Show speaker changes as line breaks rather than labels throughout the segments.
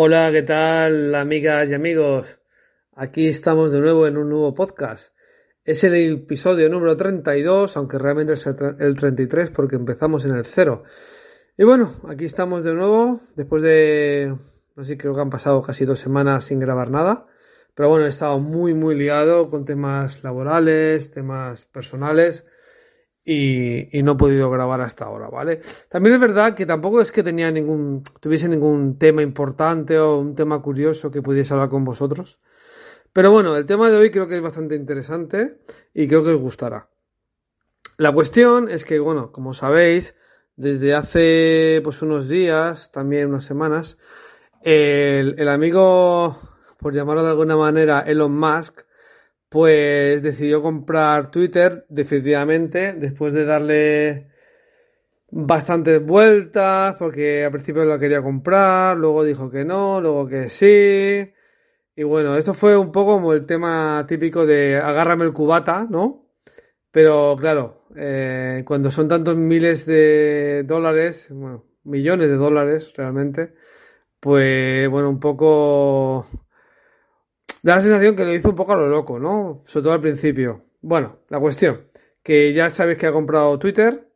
Hola, ¿qué tal amigas y amigos? Aquí estamos de nuevo en un nuevo podcast. Es el episodio número 32, aunque realmente es el 33 porque empezamos en el 0. Y bueno, aquí estamos de nuevo, después de, no sé, creo que han pasado casi dos semanas sin grabar nada. Pero bueno, he estado muy, muy liado con temas laborales, temas personales y, no he podido grabar hasta ahora, ¿vale? También es verdad que tampoco es que tenía ningún, tuviese ningún tema importante o un tema curioso que pudiese hablar con vosotros. Pero bueno, el tema de hoy creo que es bastante interesante y creo que os gustará. La cuestión es que, bueno, como sabéis, desde hace pues unos días, también unas semanas, el, el amigo, por llamarlo de alguna manera, Elon Musk, pues decidió comprar Twitter definitivamente después de darle bastantes vueltas porque al principio lo quería comprar, luego dijo que no, luego que sí. Y bueno, eso fue un poco como el tema típico de agárrame el cubata, ¿no? Pero claro, eh, cuando son tantos miles de dólares, bueno, millones de dólares realmente, pues bueno, un poco da la sensación que lo hizo un poco a lo loco, ¿no? Sobre todo al principio. Bueno, la cuestión, que ya sabéis que ha comprado Twitter,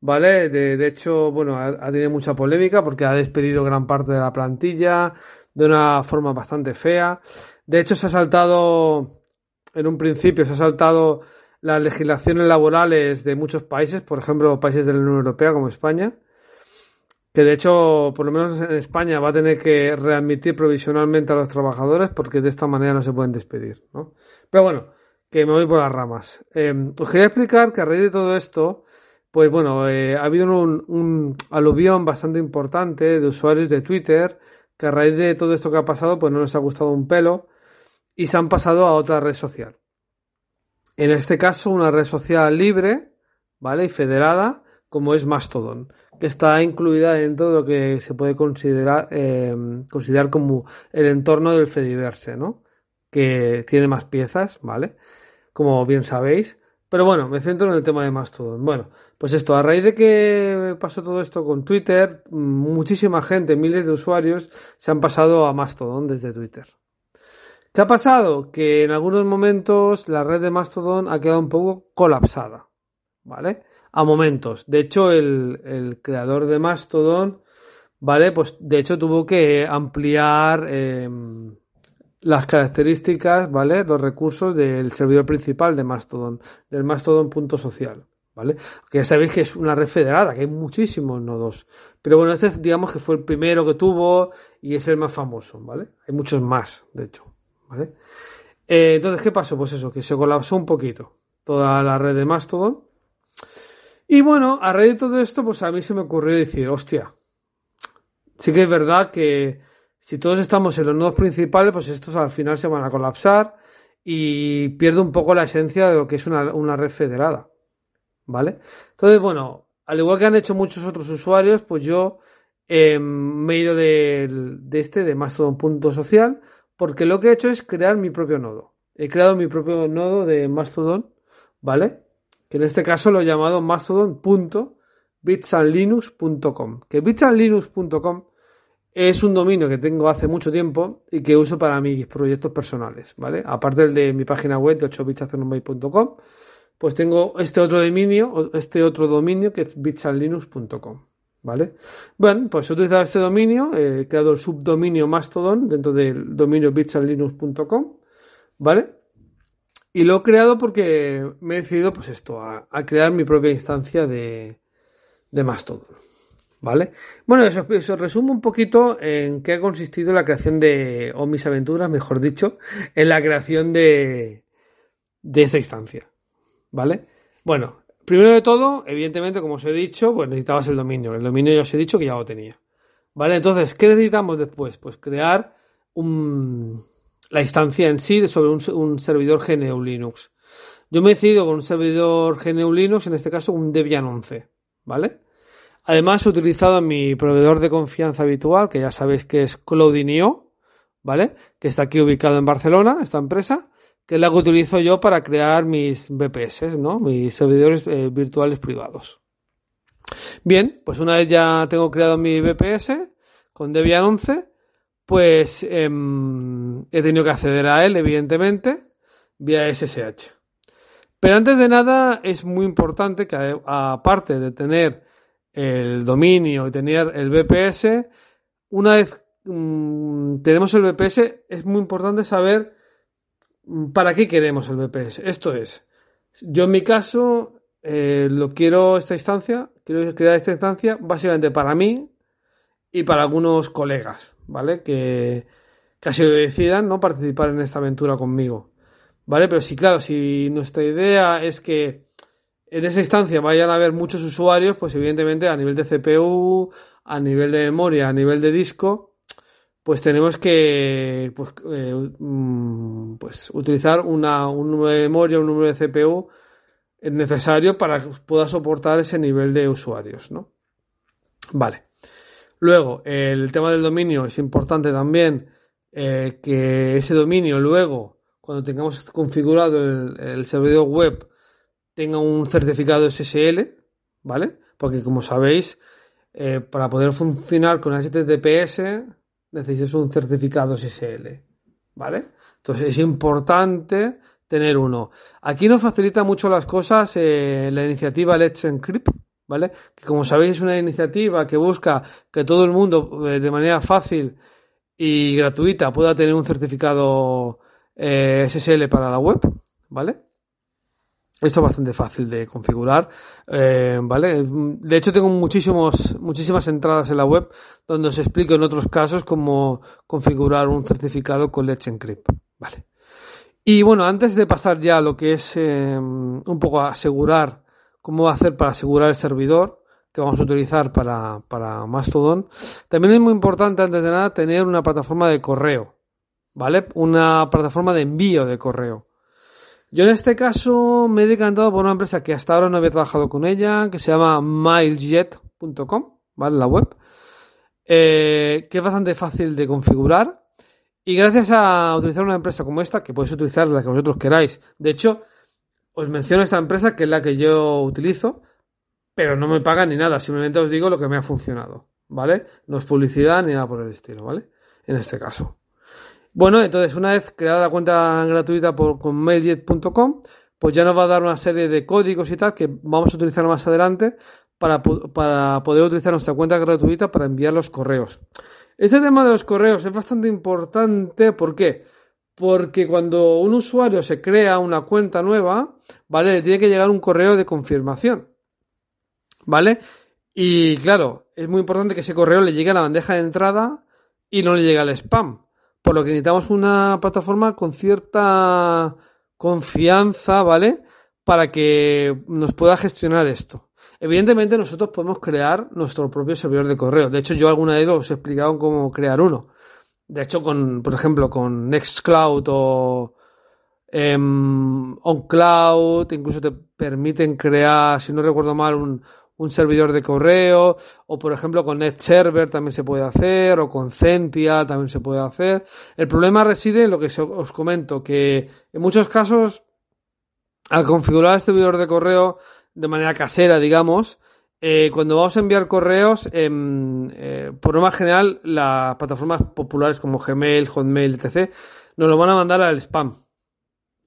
¿vale? De, hecho, bueno, ha, tenido mucha polémica porque ha despedido gran parte de la plantilla de una forma bastante fea. De hecho, se ha saltado, en un principio, se ha saltado las legislaciones laborales de muchos países, por ejemplo, países de la Unión Europea como España que de hecho, por lo menos en España, va a tener que readmitir provisionalmente a los trabajadores porque de esta manera no se pueden despedir. ¿no? Pero bueno, que me voy por las ramas. Eh, os quería explicar que a raíz de todo esto, pues bueno, eh, ha habido un, un, aluvión bastante importante de usuarios de Twitter que a raíz de todo esto que ha pasado, pues no les ha gustado un pelo y se han pasado a otra red social. En este caso, una red social libre, ¿vale? Y federada, como es Mastodon está incluida dentro de lo que se puede considerar, eh, considerar como el entorno del Fediverse, ¿no? Que tiene más piezas, ¿vale? Como bien sabéis. Pero bueno, me centro en el tema de Mastodon. Bueno, pues esto, a raíz de que pasó todo esto con Twitter, muchísima gente, miles de usuarios, se han pasado a Mastodon desde Twitter. ¿Qué ha pasado? Que en algunos momentos la red de Mastodon ha quedado un poco colapsada, ¿vale? A momentos. De hecho, el, creador de Mastodon, ¿vale? Pues de hecho tuvo que ampliar em, las características, ¿vale? Los recursos del servidor principal de Mastodon, del Mastodon.social, ¿vale? Que ya sabéis que es una red federada, que hay muchísimos nodos. Pero bueno, este digamos que fue el primero que tuvo y es el más famoso, ¿vale? Hay muchos más, de hecho, ¿vale? Eh, entonces, ¿qué pasó? Pues eso, que se colapsó un poquito toda la red de Mastodon y bueno, a raíz de todo esto, pues a mí se me ocurrió decir, hostia, sí que es verdad que si todos estamos en los nodos principales, pues estos al final se van a colapsar y pierde un poco la esencia de lo que es una, red federada. ¿Vale? Entonces, bueno, al igual que han hecho muchos otros usuarios, pues yo em, me he ido de, de este, de Mastodon.social, porque lo que he hecho es crear mi propio nodo. He creado mi propio nodo de Mastodon, ¿vale? Que en este caso lo he llamado mastodon.bitsandlinux.com, que bitsandlinux.com es un dominio que tengo hace mucho tiempo y que uso para mis proyectos personales, ¿vale? Aparte del de mi página web de 8 pues tengo este otro dominio, este otro dominio que es bitsandlinux.com, ¿vale? Bueno, pues he utilizado este dominio, he creado el subdominio Mastodon dentro del dominio bitsandlinux.com, ¿vale? Y lo he creado porque me he decidido, pues esto, a, crear mi propia instancia de, de Mastodon. ¿Vale? Bueno, eso, eso resume un poquito en qué ha consistido la creación de, o mis aventuras, mejor dicho, en la creación de, de esta instancia. ¿Vale? Bueno, primero de todo, evidentemente, como os he dicho, pues necesitabas el dominio. El dominio ya os he dicho que ya lo tenía. ¿Vale? Entonces, ¿qué necesitamos después? Pues crear un, la instancia en sí sobre un, servidor GNU Linux. Yo me he decidido con un servidor GNU Linux, en este caso un Debian 11, ¿vale? Además he utilizado mi proveedor de confianza habitual, que ya sabéis que es Cloudinio, ¿vale? Que está aquí ubicado en Barcelona, esta empresa, que es la que utilizo yo para crear mis VPS, ¿no? Mis servidores eh, virtuales privados. Bien, pues una vez ya tengo creado mi VPS con Debian 11, pues eh, he tenido que acceder a él, evidentemente, vía SSH. Pero antes de nada es muy importante que aparte de tener el dominio y tener el VPS, una vez mmm, tenemos el VPS es muy importante saber mm, para qué queremos el VPS. Esto es, yo en mi caso eh, lo quiero esta instancia, quiero crear esta instancia básicamente para mí y para algunos colegas, ¿vale? Que casi decidan no participar en esta aventura conmigo. ¿Vale? Pero sí, claro, si nuestra idea es que en esa instancia vayan a haber muchos usuarios, pues evidentemente a nivel de CPU, a nivel de memoria, a nivel de disco, pues tenemos que pues, eh, mm, pues utilizar una, un número de memoria, un número de CPU necesario para que pueda soportar ese nivel de usuarios, ¿no? Vale. Luego, el tema del dominio es importante también eh, que ese dominio luego cuando tengamos configurado el, servidor web, tenga un certificado SSL, ¿vale? Porque como sabéis, eh, para poder funcionar con HTTPS necesitas un certificado SSL, ¿vale? Entonces es importante tener uno. Aquí nos facilita mucho las cosas eh, la iniciativa Let's Encrypt, ¿vale? Que como sabéis es una iniciativa que busca que todo el mundo eh, de manera fácil y gratuita pueda tener un certificado eh, SSL para la web, ¿vale? Esto es bastante fácil de configurar, eh, ¿vale? De hecho, tengo muchísimos, muchísimas entradas en la web donde os explico en otros casos cómo configurar un certificado con Let's Encrypt, ¿vale? Y bueno, antes de pasar ya a lo que es eh, un poco asegurar cómo hacer para asegurar el servidor que vamos a utilizar para, para Mastodon, también es muy importante antes de nada tener una plataforma de correo, ¿vale? Una plataforma de envío de correo. Yo en este caso me he decantado por una empresa que hasta ahora no había trabajado con ella, que se llama milejet.com, ¿vale? La web, eh, que es bastante fácil de configurar. Y gracias a utilizar una empresa como esta, que podéis utilizar la que vosotros queráis. De hecho, os menciono esta empresa que es la que yo utilizo, pero no me pagan ni nada, simplemente os digo lo que me ha funcionado, ¿vale? No es publicidad ni nada por el estilo, ¿vale? En este caso. Bueno, entonces una vez creada la cuenta gratuita por, con mailjet.com, pues ya nos va a dar una serie de códigos y tal que vamos a utilizar más adelante para, para poder utilizar nuestra cuenta gratuita para enviar los correos. Este tema de los correos es bastante importante, ¿por qué? Porque cuando un usuario se crea una cuenta nueva, ¿vale? Le tiene que llegar un correo de confirmación, ¿vale? Y claro, es muy importante que ese correo le llegue a la bandeja de entrada y no le llegue al spam por lo que necesitamos una plataforma con cierta confianza, ¿vale? Para que nos pueda gestionar esto. Evidentemente nosotros podemos crear nuestro propio servidor de correo. De hecho, yo alguna vez os he explicado cómo crear uno. De hecho, con, por ejemplo, con Nextcloud o em, OnCloud, incluso te permiten crear, si no recuerdo mal, un, servidor de correo, o por ejemplo con NetServer también se puede hacer, o con Centia también se puede hacer. El problema reside en lo que os comento, que en muchos casos, al configurar el servidor de correo de manera casera, digamos, eh, cuando vamos a enviar correos, eh, por norma general, las plataformas populares como Gmail, Hotmail, etc., nos lo van a mandar al spam.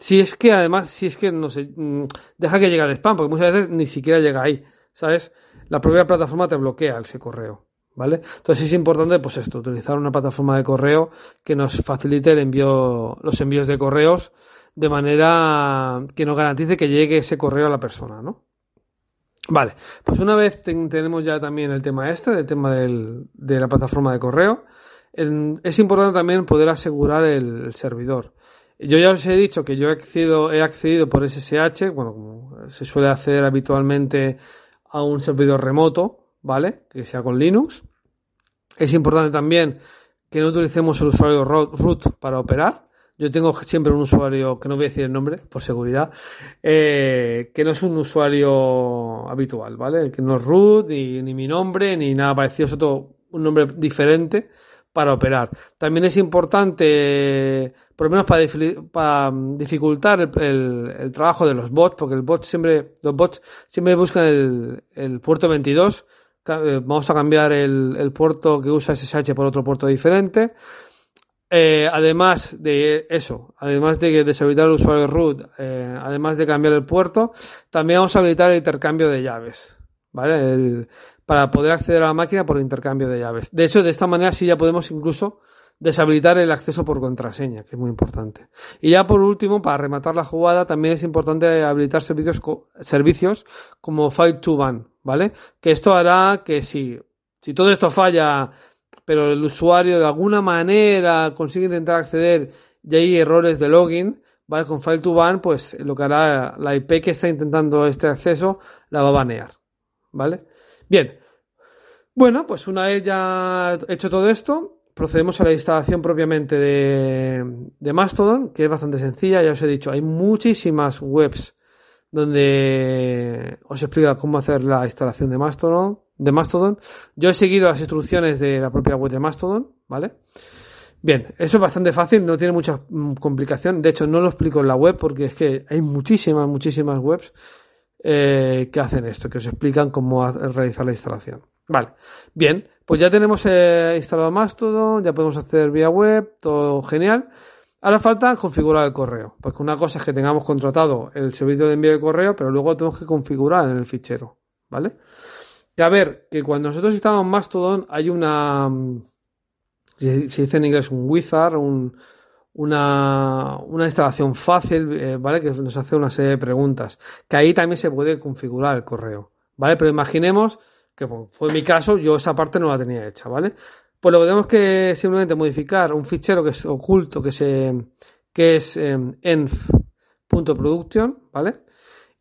Si es que además, si es que no sé, mm, deja que llegue al spam, porque muchas veces ni siquiera llega ahí. ¿sabes? La propia plataforma te bloquea ese correo, ¿vale? Entonces es importante, pues esto, utilizar una plataforma de correo que nos facilite el envío, los envíos de correos de manera que nos garantice que llegue ese correo a la persona, ¿no? Vale, pues una vez tenemos ya también el tema este, el tema del, de la plataforma de correo, es importante también poder asegurar el, servidor. Yo ya os he dicho que yo he accedido, he accedido por SSH, bueno, como se suele hacer habitualmente a un servidor remoto, ¿vale? Que sea con Linux. Es importante también que no utilicemos el usuario root para operar. Yo tengo siempre un usuario, que no voy a decir el nombre, por seguridad, eh, que no es un usuario habitual, ¿vale? Que no es root, ni, ni mi nombre, ni nada parecido, es otro, un nombre diferente para operar. También es importante, por lo menos para, para dificultar el, trabajo de los bots, porque el bot siempre, los bots siempre buscan el, puerto 22. Eh, vamos a cambiar el, puerto que usa SSH por otro puerto diferente. Eh, además de eso, además de deshabilitar el usuario root, eh, además de cambiar el puerto, también vamos a habilitar el intercambio de llaves. ¿Vale? Para poder acceder a la máquina por intercambio de llaves. De hecho, de esta manera sí ya podemos incluso deshabilitar el acceso por contraseña, que es muy importante. Y ya por último, para rematar la jugada, también es importante habilitar servicios, servicios como File to Ban, ¿vale? Que esto hará que si, si todo esto falla, pero el usuario de alguna manera consigue intentar acceder y hay errores de login, ¿vale? Con File to Ban, pues lo que hará la IP que está intentando este acceso la va a banear, ¿vale? Bien, bueno, pues una vez ya hecho todo esto, procedemos a la instalación propiamente de, Mastodon, que es bastante sencilla. Ya os he dicho, hay muchísimas webs donde os explica cómo hacer la instalación de Mastodon, de Mastodon. Yo he seguido las instrucciones de la propia web de Mastodon, ¿vale? Bien, eso es bastante fácil, no tiene mucha mm, complicación. De hecho, no lo explico en la web porque es que hay muchísimas, muchísimas webs eh, que hacen esto, que os explican cómo realizar la instalación. Vale, bien, pues ya tenemos eh, instalado Mastodon, ya podemos hacer vía web, todo genial. Ahora falta configurar el correo, porque una cosa es que tengamos contratado el servicio de envío de correo, pero luego tenemos que configurar en el fichero, ¿vale? Que a ver, que cuando nosotros instalamos Mastodon hay una, se dice en inglés un wizard, una, una instalación fácil, eh, ¿vale? Que nos hace una serie de preguntas, que ahí también se puede configurar el correo, ¿vale? Pero imaginemos que fue mi caso, yo esa parte no la tenía hecha, ¿vale? Pues lo que tenemos que simplemente modificar un fichero que es oculto, que, se, que es eh, env.production, ¿vale?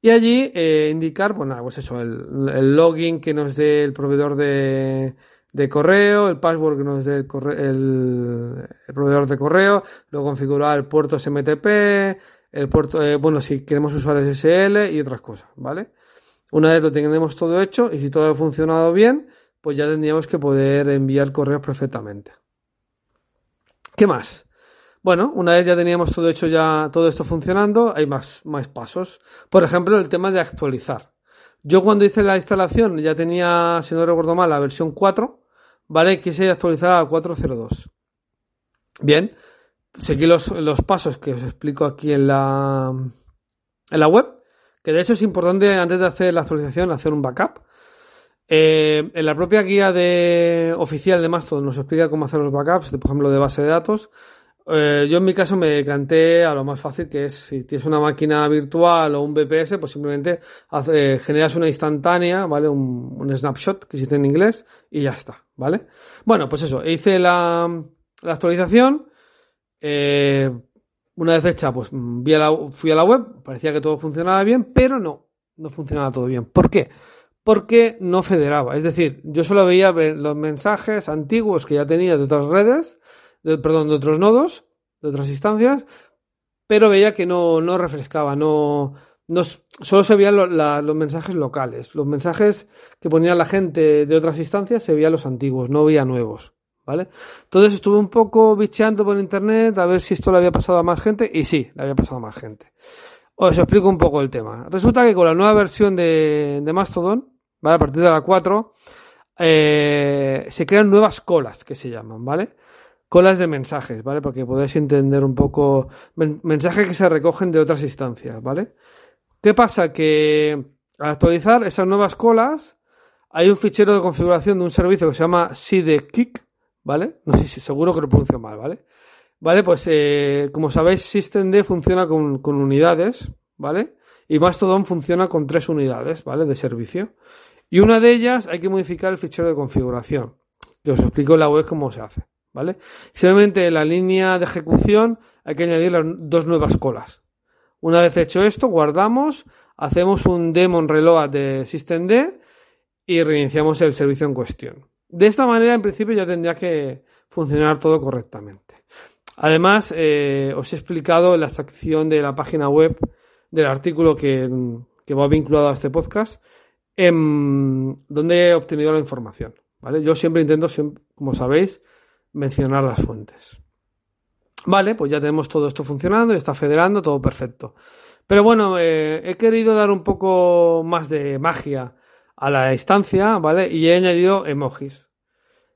Y allí eh, indicar, bueno, pues eso, el, login que nos dé el proveedor de, de correo, el password que nos dé el, el, proveedor de correo, luego configurar el puerto SMTP, el puerto, eh, bueno, si queremos usar SSL y otras cosas, ¿vale? Una vez lo tenemos todo hecho y si todo ha funcionado bien, pues ya tendríamos que poder enviar correos perfectamente. ¿Qué más? Bueno, una vez ya teníamos todo hecho, ya todo esto funcionando, hay más, más pasos. Por ejemplo, el tema de actualizar. Yo cuando hice la instalación ya tenía, si no recuerdo mal, la versión 4, ¿vale? Quise actualizar a 4.02. Bien, seguí los, los pasos que os explico aquí en la, en la web que de hecho es importante antes de hacer la actualización hacer un backup. Eh, en la propia guía de, oficial de Mastodon nos explica cómo hacer los backups, por ejemplo, de base de datos. Eh, yo en mi caso me decanté a lo más fácil, que es si tienes una máquina virtual o un VPS, pues simplemente generas una instantánea, ¿vale? Un, snapshot, que se dice en inglés, y ya está, ¿vale? Bueno, pues eso, hice la, la actualización. Eh, una vez hecha, pues fui a la web, parecía que todo funcionaba bien, pero no, no funcionaba todo bien. ¿Por qué? Porque no federaba. Es decir, yo solo veía los mensajes antiguos que ya tenía de otras redes, perdón, de otros nodos, de otras instancias, pero veía que no, no refrescaba, no, no, solo se veían los mensajes locales. Los mensajes que ponía la gente de otras instancias se veían los antiguos, no veía nuevos. ¿Vale? Entonces estuve un poco bicheando por internet a ver si esto le había pasado a más gente y sí, le había pasado a más gente. Os explico un poco el tema. Resulta que con la nueva versión de, Mastodon, ¿vale? A partir de la 4, eh, se crean nuevas colas que se llaman, ¿vale? Colas de mensajes, ¿vale? Porque podéis entender un poco mensajes que se recogen de otras instancias, ¿vale? ¿Qué pasa? Que al actualizar esas nuevas colas, hay un fichero de configuración de un servicio que se llama SIDEKIC, ¿vale? No sé si seguro que lo pronuncio mal, ¿vale? Vale, pues eh, como sabéis, SystemD funciona con, con, unidades, ¿vale? Y Mastodon funciona con tres unidades, ¿vale? De servicio. Y una de ellas hay que modificar el fichero de configuración, que os explico en la web cómo se hace, ¿vale? Simplemente en la línea de ejecución hay que añadir las dos nuevas colas. Una vez hecho esto, guardamos, hacemos un daemon reload de systemd y reiniciamos el servicio en cuestión. De esta manera, en principio, ya tendría que funcionar todo correctamente. Además, eh, os he explicado la sección de la página web del artículo que, va vinculado a este podcast, en donde he obtenido la información. ¿vale? Yo siempre intento, como sabéis, mencionar las fuentes. Vale, pues ya tenemos todo esto funcionando, está federando, todo perfecto. Pero bueno, eh, he querido dar un poco más de magia a la instancia, ¿vale? Y he añadido emojis.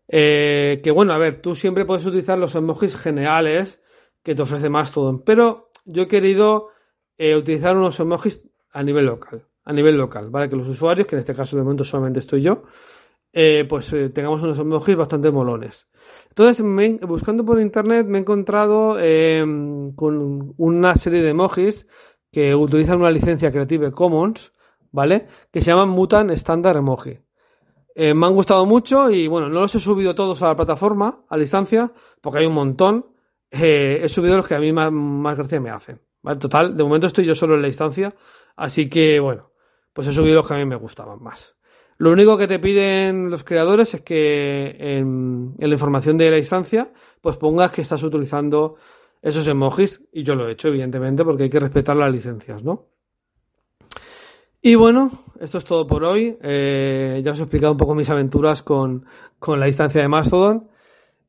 Eh, que bueno, a ver, tú siempre puedes utilizar los emojis generales que te ofrece Mastodon, pero yo he querido eh, utilizar unos emojis a nivel local, a nivel local, ¿vale? Que los usuarios, que en este caso de momento solamente estoy yo, eh, pues eh, tengamos unos emojis bastante molones. Entonces, buscando por internet me he encontrado em, con una serie de emojis que utilizan una licencia Creative Commons, ¿vale? Que se llaman Mutant Standard Emoji. me han gustado mucho y bueno, no los he subido todos a la plataforma, a la instancia, porque hay un montón. he subido los que a mí más, más gracia me hacen. Total, de momento estoy yo solo en la instancia, así que bueno, pues he subido los que a mí me gustaban más. Lo único que te piden los creadores es que en, la información de la instancia, pues pongas que estás utilizando esos emojis, y yo lo he hecho, evidentemente, porque hay que respetar las licencias, ¿no? Y bueno, esto es todo por hoy. Eh, ya os he explicado un poco mis aventuras con, la instancia de Mastodon.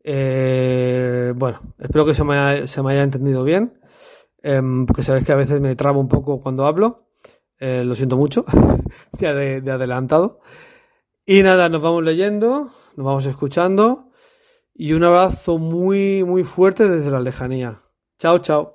Eh, bueno, espero que se me, se me haya entendido bien. Em, porque sabes que a veces me trabo un poco cuando hablo. Eh, lo siento mucho, ya de, de adelantado. Y nada, nos vamos leyendo, nos vamos escuchando. Y un abrazo muy, muy fuerte desde la lejanía. Chao, chao.